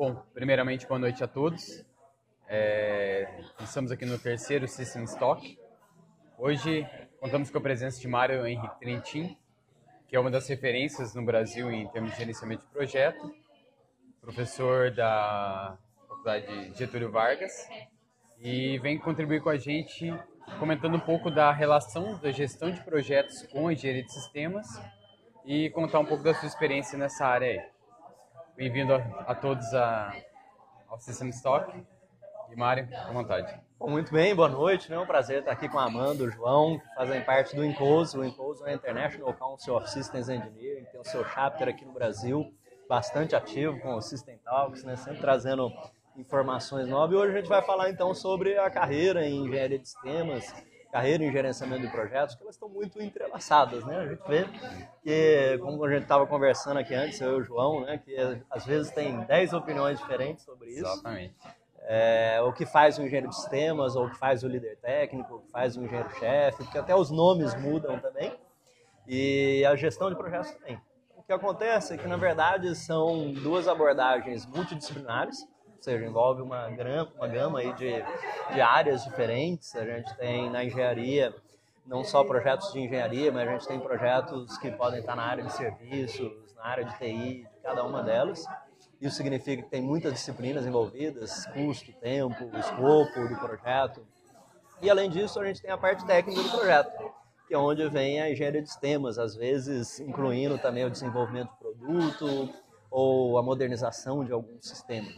Bom, primeiramente, boa noite a todos. É, estamos aqui no terceiro System Stock. Hoje contamos com a presença de Mário Henrique Trentin, que é uma das referências no Brasil em termos de gerenciamento de projeto, professor da Faculdade Getúlio Vargas, e vem contribuir com a gente comentando um pouco da relação da gestão de projetos com a engenharia de sistemas e contar um pouco da sua experiência nessa área aí. Bem-vindo a, a, todos a, ao System Stock. E Mário, à vontade. Bom, muito bem, boa noite. É um prazer estar aqui com a Amanda, o João, que fazem parte do INCOSE. O INCOSE é International Council of Systems Engineering, tem o seu chapter aqui no Brasil, bastante ativo com o System Talks, né, sempre trazendo informações novas. E hoje a gente vai falar então sobre a carreira em engenharia de sistemas, carreira em gerenciamento de projetos, que elas estão muito entrelaçadas, né? A gente vê que, como a gente estava conversando aqui antes, eu e o João, né, que às vezes tem 10 opiniões diferentes sobre isso. Exatamente. É, o que faz o engenheiro de sistemas, ou o que faz o líder técnico, o que faz o engenheiro-chefe, porque até os nomes mudam também, e a gestão de projetos também. O que acontece é que, na verdade, são duas abordagens multidisciplinares, ou seja, envolve uma, uma gama aí de, de áreas diferentes. A gente tem na engenharia não só projetos de engenharia, mas a gente tem projetos que podem estar na área de serviços, na área de TI, de cada uma delas. Isso significa que tem muitas disciplinas envolvidas, custo, tempo, escopo do projeto. E além disso, a gente tem a parte técnica do projeto, que é onde vem a engenharia de sistemas, às vezes incluindo também o desenvolvimento do produto ou a modernização de algum sistema.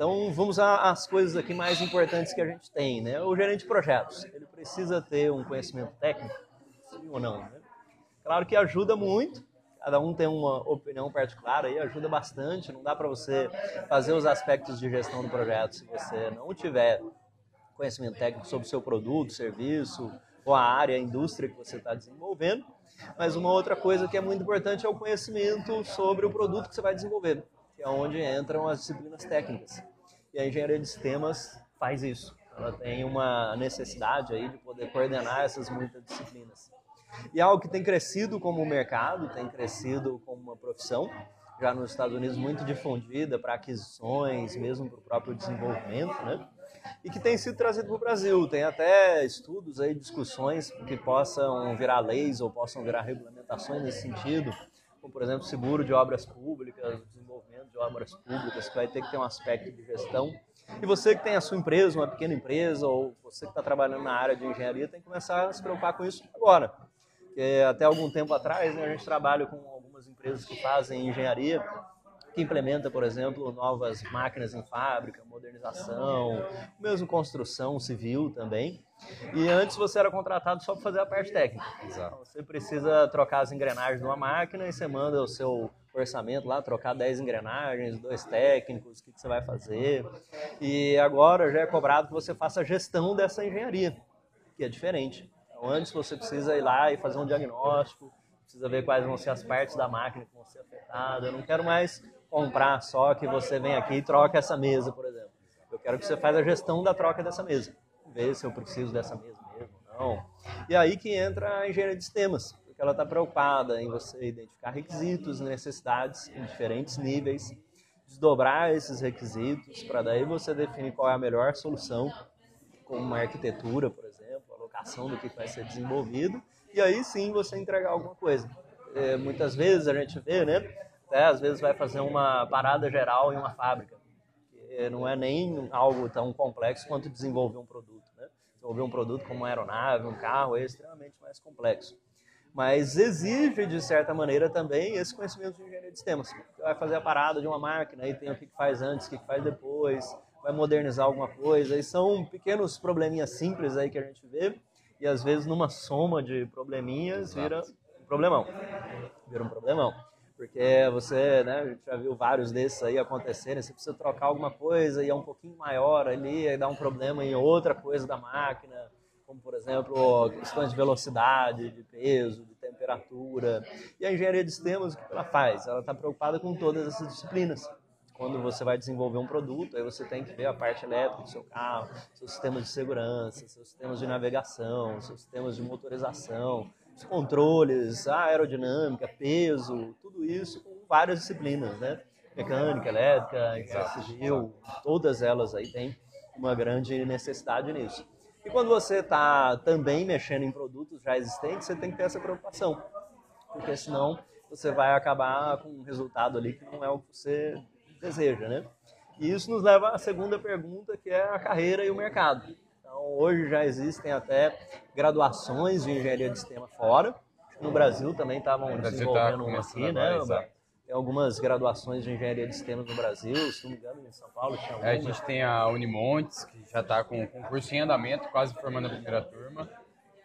Então, vamos às coisas aqui mais importantes que a gente tem, né? O gerente de projetos, ele precisa ter um conhecimento técnico, sim ou não? Né? Claro que ajuda muito, cada um tem uma opinião particular aí, ajuda bastante, não dá para você fazer os aspectos de gestão do projeto se você não tiver conhecimento técnico sobre o seu produto, serviço, ou a área, a indústria que você está desenvolvendo. Mas uma outra coisa que é muito importante é o conhecimento sobre o produto que você vai desenvolver que é onde entram as disciplinas técnicas. E a engenharia de sistemas faz isso. Ela tem uma necessidade aí de poder coordenar essas muitas disciplinas. E é algo que tem crescido como mercado, tem crescido como uma profissão, já nos Estados Unidos muito difundida para aquisições, mesmo para o próprio desenvolvimento, né? E que tem sido trazido para o Brasil. Tem até estudos aí, discussões que possam virar leis ou possam virar regulamentações nesse sentido, como por exemplo seguro de obras públicas, obras públicas, que vai ter que ter um aspecto de gestão. E você que tem a sua empresa, uma pequena empresa, ou você que está trabalhando na área de engenharia, tem que começar a se preocupar com isso agora. Porque até algum tempo atrás, né, a gente trabalha com algumas empresas que fazem engenharia, que implementa, por exemplo, novas máquinas em fábrica, modernização, mesmo construção civil também. E antes você era contratado só para fazer a parte técnica. Exato. Você precisa trocar as engrenagens de uma máquina e você manda o seu orçamento lá, trocar 10 engrenagens, dois técnicos, o que, que você vai fazer. E agora já é cobrado que você faça a gestão dessa engenharia, que é diferente. Então, antes você precisa ir lá e fazer um diagnóstico, precisa ver quais vão ser as partes da máquina que vão ser afetadas. Eu não quero mais comprar só que você vem aqui e troca essa mesa, por exemplo. Eu quero que você faça a gestão da troca dessa mesa ver se eu preciso dessa mesa mesmo não. E aí que entra a engenharia de sistemas, porque ela está preocupada em você identificar requisitos, necessidades em diferentes níveis, desdobrar esses requisitos para daí você definir qual é a melhor solução, como uma arquitetura, por exemplo, a locação do que vai ser desenvolvido, e aí sim você entregar alguma coisa. É, muitas vezes a gente vê, né? Até às vezes vai fazer uma parada geral em uma fábrica não é nem algo tão complexo quanto desenvolver um produto. Né? Desenvolver um produto como uma aeronave, um carro, é extremamente mais complexo. Mas exige, de certa maneira, também esse conhecimento de engenharia de sistemas. Você vai fazer a parada de uma máquina, aí tem o que faz antes, o que faz depois, vai modernizar alguma coisa. E são pequenos probleminhas simples aí que a gente vê, e às vezes numa soma de probleminhas vira um problemão. Vira um problemão. Porque você, né, a gente já viu vários desses aí acontecerem, você precisa trocar alguma coisa e é um pouquinho maior ali, aí dá um problema em outra coisa da máquina, como por exemplo questões de velocidade, de peso, de temperatura. E a engenharia de sistemas, o que ela faz? Ela está preocupada com todas essas disciplinas. Quando você vai desenvolver um produto, aí você tem que ver a parte elétrica do seu carro, seus sistemas de segurança, seus sistemas de navegação, seus sistemas de motorização, os controles, a aerodinâmica, peso, tudo isso com várias disciplinas, né? mecânica, elétrica, engenharia civil, todas elas aí têm uma grande necessidade nisso. E quando você está também mexendo em produtos já existentes, você tem que ter essa preocupação, porque senão você vai acabar com um resultado ali que não é o que você deseja, né? E isso nos leva à segunda pergunta, que é a carreira e o mercado. Então, hoje já existem até graduações de engenharia de sistema fora. No Brasil também estavam tá desenvolvendo tá uma aqui, né? Tem algumas graduações de engenharia de sistemas no Brasil, se não me engano, em São Paulo tinha É, a gente tem a Unimontes, que já está com concurso em andamento, quase formando a primeira turma.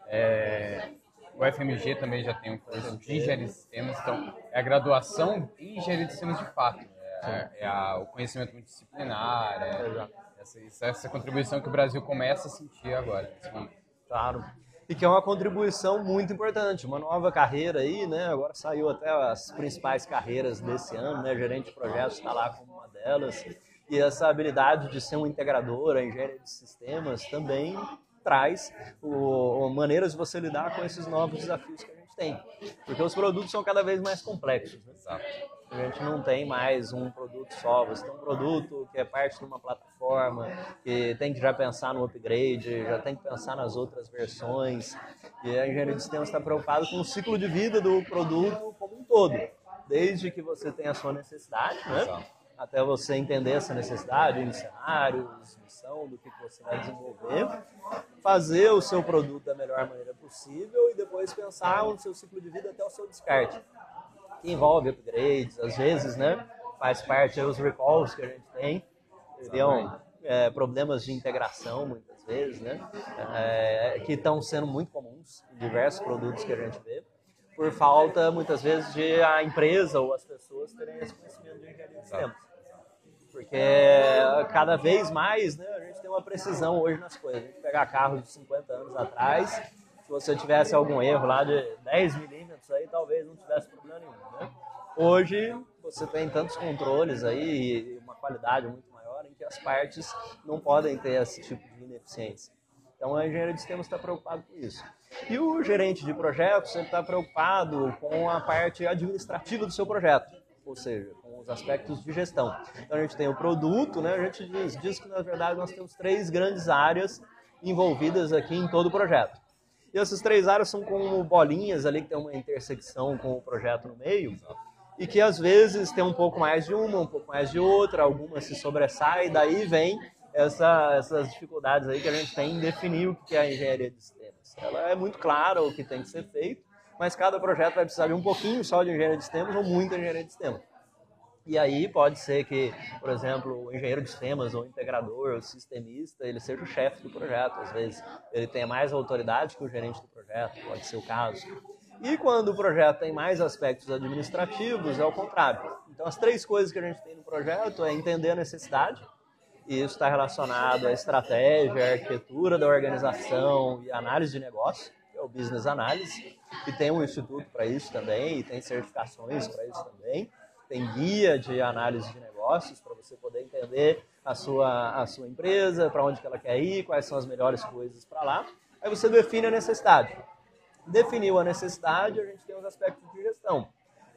É, o FMG também já tem um curso de engenharia de sistemas, então é a graduação em engenharia de sistemas de fato. É, é a, o conhecimento multidisciplinar, é essa, essa, contribuição que o Brasil começa a sentir agora, nesse momento. Claro. E que é uma contribuição muito importante, uma nova carreira aí, né? Agora saiu até as principais carreiras desse ano, né? Gerente de projetos está lá como uma delas. E essa habilidade de ser um integrador, a engenharia de sistemas, também traz o, maneiras de você lidar com esses novos desafios que a gente tem. Porque os produtos são cada vez mais complexos. Né? Exato. A gente não tem mais um produto só, você tem um produto que é parte de uma plataforma, que tem que já pensar no upgrade, já tem que pensar nas outras versões. E a engenharia de sistemas está preocupada com o ciclo de vida do produto como um todo, desde que você tem a sua necessidade, né? até você entender essa necessidade, em cenários, missão, do que você vai desenvolver, fazer o seu produto da melhor maneira possível e depois pensar no seu ciclo de vida até o seu descarte envolve upgrades, às vezes, né? Faz parte dos recalls que a gente tem. Teriam é, problemas de integração, muitas vezes, né? É, que estão sendo muito comuns em diversos produtos que a gente vê, por falta, muitas vezes, de a empresa ou as pessoas terem esse conhecimento de engenharia de sistemas. Porque cada vez mais né, a gente tem uma precisão hoje nas coisas. A gente pegar carros de 50 anos atrás, se você tivesse algum erro lá de 10 milímetros, aí talvez não tivesse problema nenhum. Né? Hoje você tem tantos controles aí e uma qualidade muito maior em que as partes não podem ter esse tipo de ineficiência. Então a engenharia de sistemas está preocupado com isso. E o gerente de projetos está preocupado com a parte administrativa do seu projeto, ou seja, com os aspectos de gestão. Então a gente tem o produto, né? a gente diz, diz que na verdade nós temos três grandes áreas envolvidas aqui em todo o projeto. E essas três áreas são como bolinhas ali que tem uma intersecção com o projeto no meio. E que às vezes tem um pouco mais de uma, um pouco mais de outra, algumas se sobressaem, daí vem essa, essas dificuldades aí que a gente tem em definir o que é a engenharia de sistemas. Ela é muito clara o que tem que ser feito, mas cada projeto vai precisar de um pouquinho só de engenharia de sistemas ou muita engenharia de sistemas. E aí pode ser que, por exemplo, o engenheiro de sistemas, ou o integrador, ou o sistemista, ele seja o chefe do projeto. Às vezes ele tenha mais autoridade que o gerente do projeto, pode ser o caso. E quando o projeto tem mais aspectos administrativos, é o contrário. Então as três coisas que a gente tem no projeto é entender a necessidade, e isso está relacionado à estratégia, à arquitetura da organização e análise de negócio, que é o Business Analysis, e tem um instituto para isso também, e tem certificações para isso também tem guia de análise de negócios para você poder entender a sua, a sua empresa, para onde que ela quer ir, quais são as melhores coisas para lá. Aí você define a necessidade. Definiu a necessidade, a gente tem os aspectos de gestão,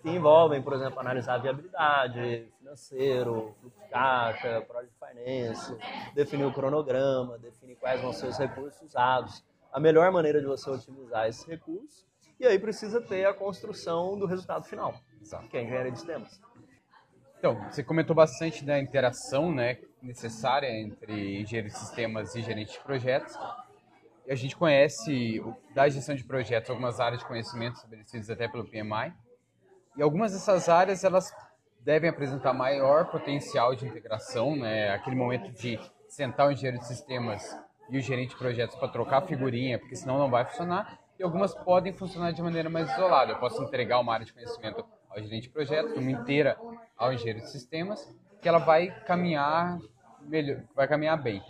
que envolvem, por exemplo, analisar a viabilidade, financeiro, fluxo de caixa, project finance, definir o cronograma, definir quais vão ser os recursos usados, a melhor maneira de você otimizar esses recursos, e aí precisa ter a construção do resultado final. Exato. que é engenharia de sistemas. Então, você comentou bastante da interação né, necessária entre engenheiro de sistemas e gerente de projetos. E a gente conhece da gestão de projetos algumas áreas de conhecimento estabelecidas até pelo PMI. E algumas dessas áreas elas devem apresentar maior potencial de integração, né? Aquele momento de sentar o engenheiro de sistemas e o gerente de projetos para trocar figurinha, porque senão não vai funcionar. E algumas podem funcionar de maneira mais isolada. Eu posso entregar uma área de conhecimento ao gerente de projeto, uma inteira ao engenheiro de sistemas, que ela vai caminhar melhor, vai caminhar bem.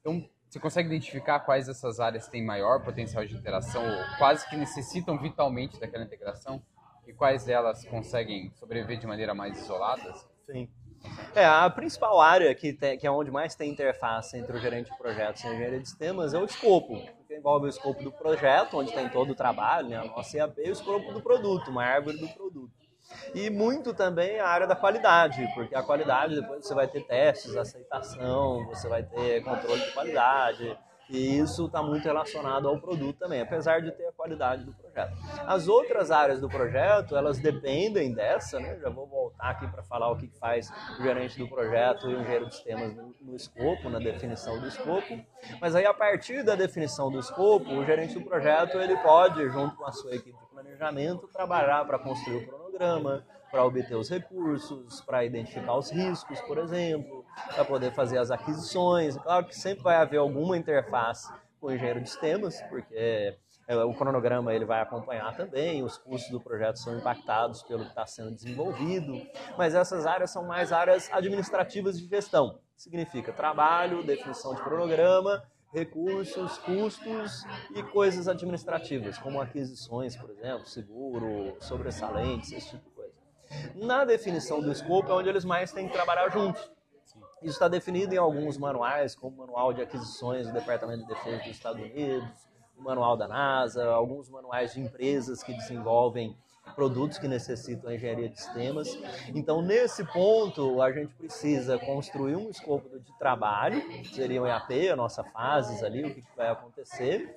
Então, você consegue identificar quais dessas áreas têm maior potencial de interação ou quase que necessitam vitalmente daquela integração e quais delas conseguem sobreviver de maneira mais isolada? Sim. É, a principal área que, tem, que é onde mais tem interface entre o gerente de projetos e a engenharia de sistemas é o escopo, envolve o escopo do projeto, onde tem todo o trabalho, né, a nossa EAP, e o escopo do produto, uma árvore do produto. E muito também a área da qualidade, porque a qualidade depois você vai ter testes, aceitação, você vai ter controle de qualidade, e isso está muito relacionado ao produto também, apesar de ter a qualidade do projeto. As outras áreas do projeto, elas dependem dessa, né? Já vou voltar aqui para falar o que faz o gerente do projeto e o engenheiro de sistemas no, no escopo, na definição do escopo. Mas aí, a partir da definição do escopo, o gerente do projeto ele pode, junto com a sua equipe de planejamento, trabalhar para construir o cronograma, para obter os recursos, para identificar os riscos, por exemplo, para poder fazer as aquisições. Claro que sempre vai haver alguma interface com o engenheiro de sistemas, porque é, o cronograma ele vai acompanhar também, os custos do projeto são impactados pelo que está sendo desenvolvido, mas essas áreas são mais áreas administrativas de gestão. Significa trabalho, definição de cronograma, recursos, custos e coisas administrativas, como aquisições, por exemplo, seguro, sobressalentes, esse tipo de coisa. Na definição do escopo é onde eles mais têm que trabalhar juntos. Isso está definido em alguns manuais, como o Manual de Aquisições do Departamento de Defesa dos Estados Unidos, o Manual da NASA, alguns manuais de empresas que desenvolvem produtos que necessitam engenharia de sistemas. Então, nesse ponto, a gente precisa construir um escopo de trabalho, que seria o EAP, a nossa fases ali, o que vai acontecer,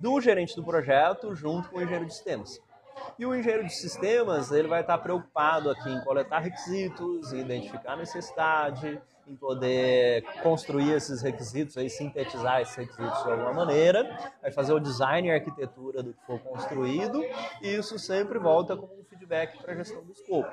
do gerente do projeto junto com o engenheiro de sistemas. E o engenheiro de sistemas, ele vai estar preocupado aqui em coletar requisitos, identificar necessidade, em poder construir esses requisitos, aí, sintetizar esses requisitos de alguma maneira, vai fazer o design e a arquitetura do que for construído, e isso sempre volta como um feedback para a gestão do escopo.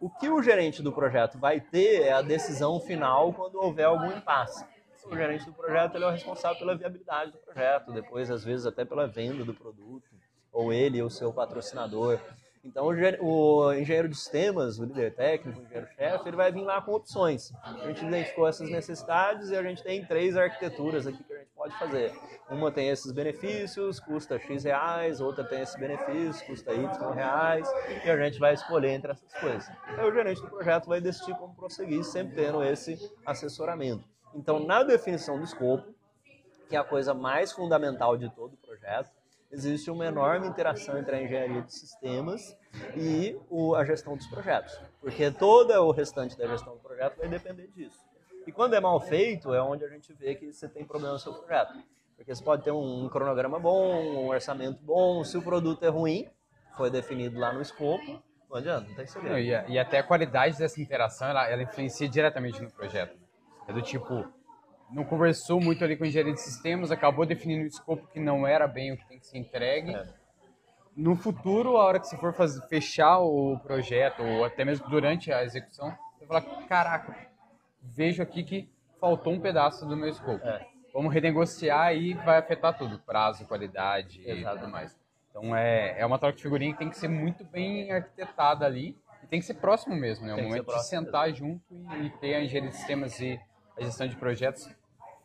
O que o gerente do projeto vai ter é a decisão final quando houver algum impasse. O gerente do projeto ele é o responsável pela viabilidade do projeto, depois, às vezes, até pela venda do produto, ou ele ou seu patrocinador. Então, o engenheiro de sistemas, o líder técnico, o engenheiro-chefe, ele vai vir lá com opções. A gente identificou essas necessidades e a gente tem três arquiteturas aqui que a gente pode fazer. Uma tem esses benefícios, custa X reais, outra tem esses benefícios, custa Y reais, e a gente vai escolher entre essas coisas. Aí o gerente do projeto vai decidir como prosseguir, sempre tendo esse assessoramento. Então, na definição do escopo, que é a coisa mais fundamental de todo o projeto, existe uma enorme interação entre a engenharia de sistemas e o, a gestão dos projetos, porque todo o restante da gestão do projeto vai depender disso. E quando é mal feito, é onde a gente vê que você tem problema no seu projeto. Porque você pode ter um cronograma bom, um orçamento bom, se o produto é ruim, foi definido lá no escopo, não adianta, não tem segredo. E, e, até a qualidade dessa interação, ela, ela influencia diretamente no projeto. É do tipo, não conversou muito ali com o engenheiro de sistemas, acabou definindo um escopo que não era bem o que tem que ser entregue. É. No futuro, a hora que você for fazer, fechar o projeto, ou até mesmo durante a execução, você vai falar, caraca, vejo aqui que faltou um pedaço do meu escopo. É. Vamos renegociar e vai afetar tudo, prazo, qualidade Exatamente. e tudo mais. Então é, é uma troca de figurinha que tem que ser muito bem arquitetada ali e tem que ser próximo mesmo, né? O momento de sentar mesmo. junto e, e ter a engenharia de sistemas e a gestão de projetos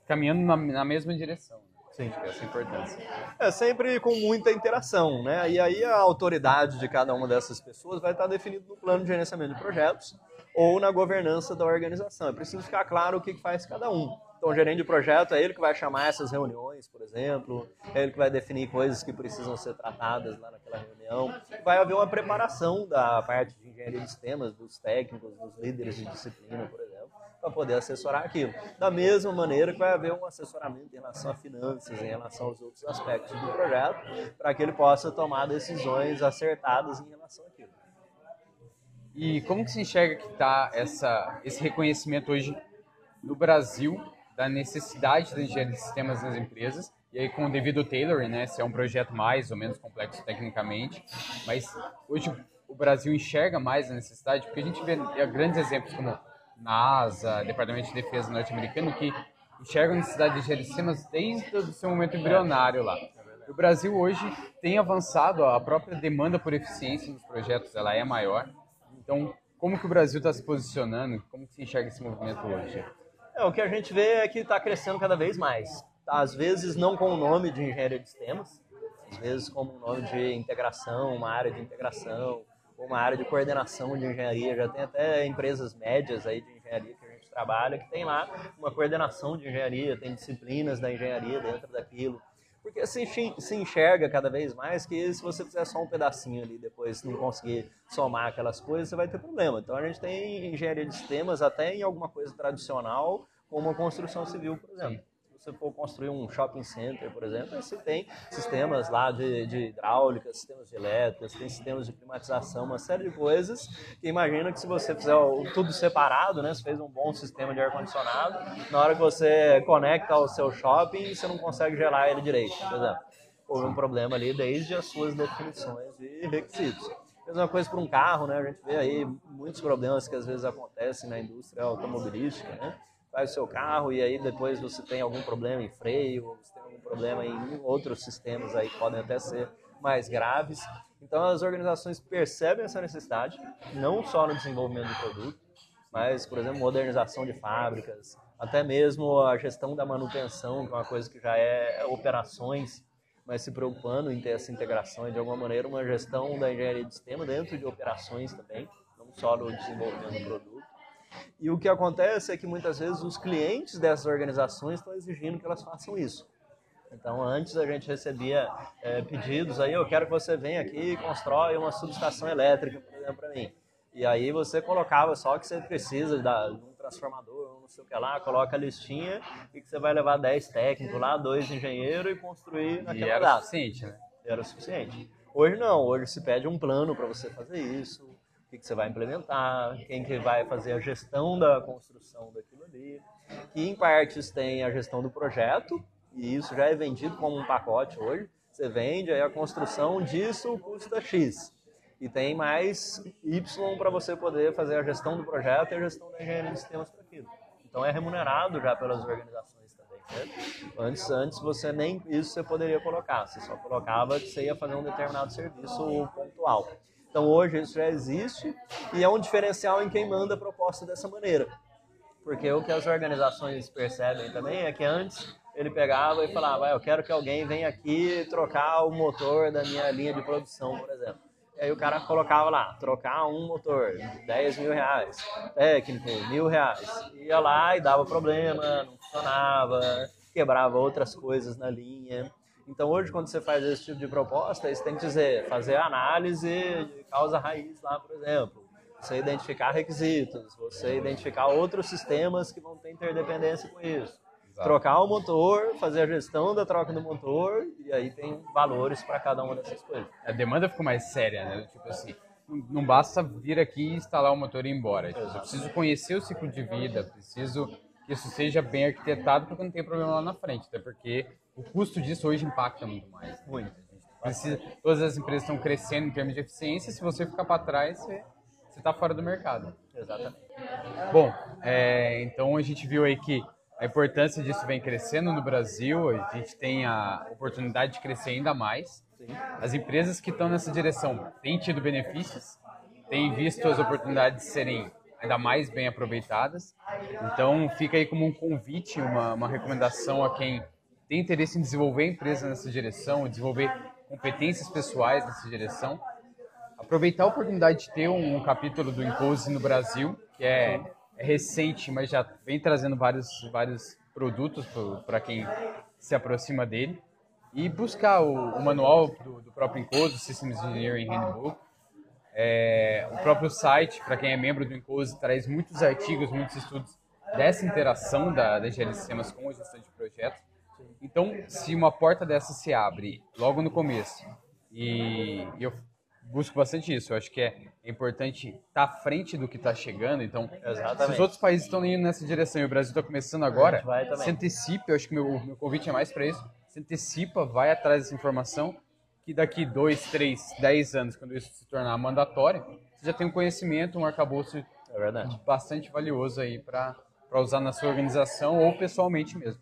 caminhando na, na mesma direção. Sim. Essa é importância. É sempre com muita interação, né? E aí a autoridade de cada uma dessas pessoas vai estar definida no plano de gerenciamento de projetos ou na governança da organização. É preciso ficar claro o que faz cada um. Então, o gerente de projeto é ele que vai chamar essas reuniões, por exemplo, é ele que vai definir coisas que precisam ser tratadas lá naquela reunião. Vai haver uma preparação da parte de engenharia de sistemas, dos técnicos, dos líderes de disciplina, por exemplo para poder assessorar aquilo. Da mesma maneira que vai haver um assessoramento em relação a finanças, em relação aos outros aspectos do projeto, para que ele possa tomar decisões acertadas em relação àquilo. E como que se enxerga que está esse reconhecimento hoje no Brasil da necessidade da engenharia de sistemas nas empresas? E aí com o devido tailoring, né, se é um projeto mais ou menos complexo tecnicamente, mas hoje o Brasil enxerga mais a necessidade, porque a gente vê grandes exemplos como NASA, Departamento de Defesa norte-americano, que enxergam a necessidade de sistemas desde o seu momento embrionário lá. O Brasil hoje tem avançado, a própria demanda por eficiência nos projetos ela é maior. Então, como que o Brasil está se posicionando? Como que se enxerga esse movimento hoje? É, o que a gente vê é que está crescendo cada vez mais. Às vezes não com o nome de engenharia de sistemas, às vezes como um nome de integração, uma área de integração, uma área de coordenação de engenharia, já tem até empresas médias aí de engenharia que a gente trabalha, que tem lá uma coordenação de engenharia, tem disciplinas da engenharia dentro daquilo. Porque se, se enxerga cada vez mais que se você fizer só um pedacinho ali, depois não conseguir somar aquelas coisas, você vai ter problema. Então a gente tem engenharia de sistemas até em alguma coisa tradicional, como a construção civil, por exemplo você for construir um shopping center, por exemplo, você tem sistemas lá de, de hidráulica, sistemas de elétrica, tem sistemas de climatização, uma série de coisas. Que imagina que se você fizer tudo separado, né, você fez um bom sistema de ar-condicionado, na hora que você conecta ao seu shopping, você não consegue gerar ele direito, por exemplo. Houve um problema ali desde as suas definições e requisitos. Mesma coisa para um carro, né? A gente vê aí muitos problemas que às vezes acontecem na indústria automobilística, né? Faz o seu carro e aí depois você tem algum problema em freio, ou você tem algum problema em outros sistemas aí que podem até ser mais graves. Então as organizações percebem essa necessidade, não só no desenvolvimento do produto, mas, por exemplo, modernização de fábricas, até mesmo a gestão da manutenção, que é uma coisa que já é operações, mas se preocupando em ter essa integração e, de alguma maneira, uma gestão da engenharia de sistema dentro de operações também, não só no desenvolvimento do produto. E o que acontece é que muitas vezes os clientes dessas organizações estão exigindo que elas façam isso. Então, antes a gente recebia é, pedidos aí, eu quero que você venha aqui e constrói uma subestação elétrica, por exemplo, para mim. E aí você colocava só que você precisa de um transformador, não sei o que lá, coloca a listinha e que você vai levar 10 técnicos lá, dois engenheiros e construir naquela e era data. suficiente, né? Era suficiente. Hoje não, hoje se pede um plano para você fazer isso, que, que você vai implementar, quem que vai fazer a gestão da construção daquilo ali. Que em partes tem a gestão do projeto, e isso já é vendido como um pacote hoje. Você vende, aí a construção disso custa X. E tem mais Y para você poder fazer a gestão do projeto e a gestão da engenharia de sistemas para aquilo. Então é remunerado já pelas organizações também. Né? Antes, antes você nem isso você poderia colocar, você só colocava que você ia fazer um determinado serviço pontual. Então hoje isso já existe e é um diferencial em quem manda a proposta dessa maneira. Porque o que as organizações percebem também é que antes ele pegava e falava, ah, eu quero que alguém venha aqui trocar o motor da minha linha de produção, por exemplo. E aí o cara colocava lá, trocar um motor, 10 mil reais, técnico, mil reais. Ia lá e dava problema, não funcionava, quebrava outras coisas na linha. Então, hoje, quando você faz esse tipo de proposta, você tem que dizer, fazer análise de causa raiz lá, por exemplo. Você identificar requisitos, você identificar outros sistemas que vão ter interdependência com isso. Exato. Trocar o motor, fazer a gestão da troca do motor, e aí tem valores para cada uma dessas coisas. A demanda ficou mais séria, né? Tipo assim, não basta vir aqui instalar o motor e ir embora. Tipo, eu preciso conhecer o ciclo de vida, preciso que isso seja bem arquitetado porque não tem problema lá na frente, até porque o custo disso hoje impacta muito mais. Muito. Precisa, todas as empresas estão crescendo em termos de eficiência, se você ficar para trás, você está fora do mercado. Exatamente. Bom, é, então a gente viu aí que a importância disso vem crescendo no Brasil, a gente tem a oportunidade de crescer ainda mais. As empresas que estão nessa direção têm tido benefícios, têm visto as oportunidades serem ainda mais bem aproveitadas. Então fica aí como um convite, uma, uma recomendação a quem tem interesse em desenvolver a empresa nessa direção, desenvolver competências pessoais nessa direção, aproveitar a oportunidade de ter um, um capítulo do Impose no Brasil, que é, é, recente, mas já vem trazendo vários, vários produtos para quem se aproxima dele, e buscar o, o manual do, do, próprio Impose, o Systems Engineering Handbook, é, o próprio site, para quem é membro do Impose, traz muitos artigos, muitos estudos dessa interação da, da de sistemas com a gestão de projetos, então, se uma porta dessa se abre logo no começo, e eu busco bastante isso, eu acho que é importante estar tá à frente do que está chegando. Então, Exatamente. se os outros países estão indo nessa direção e o Brasil está começando agora, se antecipe, eu acho que meu, meu convite é mais para isso, se antecipa, vai atrás dessa informação, que daqui dois, três, dez anos, quando isso se tornar mandatório, você já tem um conhecimento, um arcabouço é bastante valioso aí para usar na sua organização ou pessoalmente mesmo.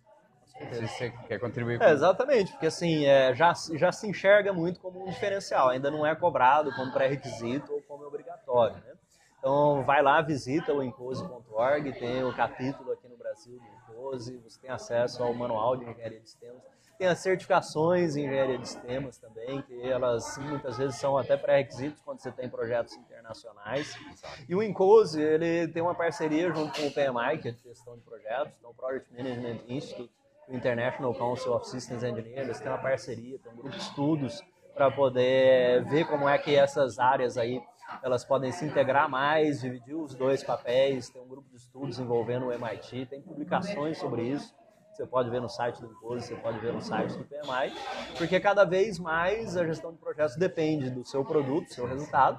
Se você quer contribuir com é, Exatamente, porque assim, é, já, já se enxerga muito como um diferencial, ainda não é cobrado como pré-requisito ou como obrigatório. Né? Então, vai lá, visita o encose.org, tem o capítulo aqui no Brasil do Encose, você tem acesso ao manual de engenharia de sistemas. Tem as certificações em engenharia de sistemas também, que elas muitas vezes são até pré-requisitos quando você tem projetos internacionais. E o Encose, ele tem uma parceria junto com o PMI, que é de gestão de projetos, então o Project Management Institute, o International Council of Systems Engineers, tem uma parceria, tem um grupo de estudos para poder ver como é que essas áreas aí elas podem se integrar mais, dividir os dois papéis. Tem um grupo de estudos envolvendo o MIT, tem publicações sobre isso. Você pode ver no site do Impose, você pode ver no site do PMI, porque cada vez mais a gestão de projetos depende do seu produto, do seu resultado,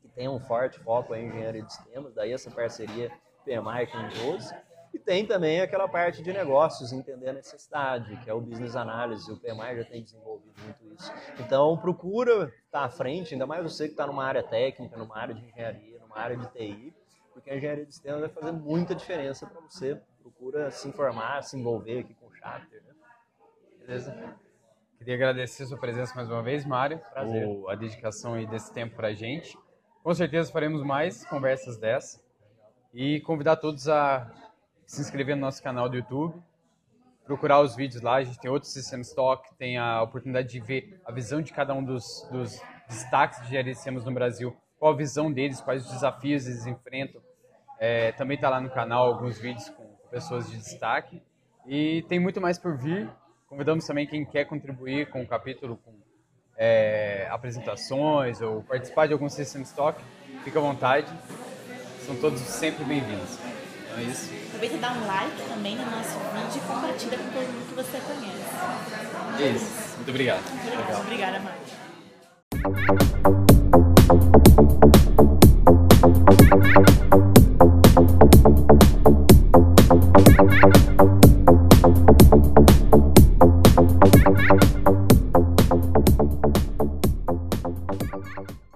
que tem um forte foco em engenharia de sistemas, daí essa parceria PMI com o Impose. E tem também aquela parte de negócios, entender a necessidade, que é o business analysis, o PMI já tem desenvolvido muito isso. Então, procura estar à frente, ainda mais você que está numa área técnica, numa área de engenharia, numa área de TI, porque a engenharia de sistemas vai fazer muita diferença para você. Procura se informar, se envolver aqui com o Chapter. Né? Beleza? Queria agradecer a sua presença mais uma vez, Mário. Prazer. O, a dedicação e desse tempo para a gente. Com certeza faremos mais conversas dessa. E convidar todos a se inscrever no nosso canal do YouTube, procurar os vídeos lá. A gente tem outros System Stock, tem a oportunidade de ver a visão de cada um dos, dos destaques de sistemas no Brasil, qual a visão deles, quais os desafios eles enfrentam. É, também está lá no canal alguns vídeos com pessoas de destaque. E tem muito mais por vir. Convidamos também quem quer contribuir com o capítulo, com é, apresentações ou participar de algum System Stock. Fica à vontade. São todos sempre bem-vindos. É isso. Aproveita e dá um like também no nosso vídeo e compartilha com todo mundo que você conhece. É isso. Muito obrigado. Obrigada, Márcia.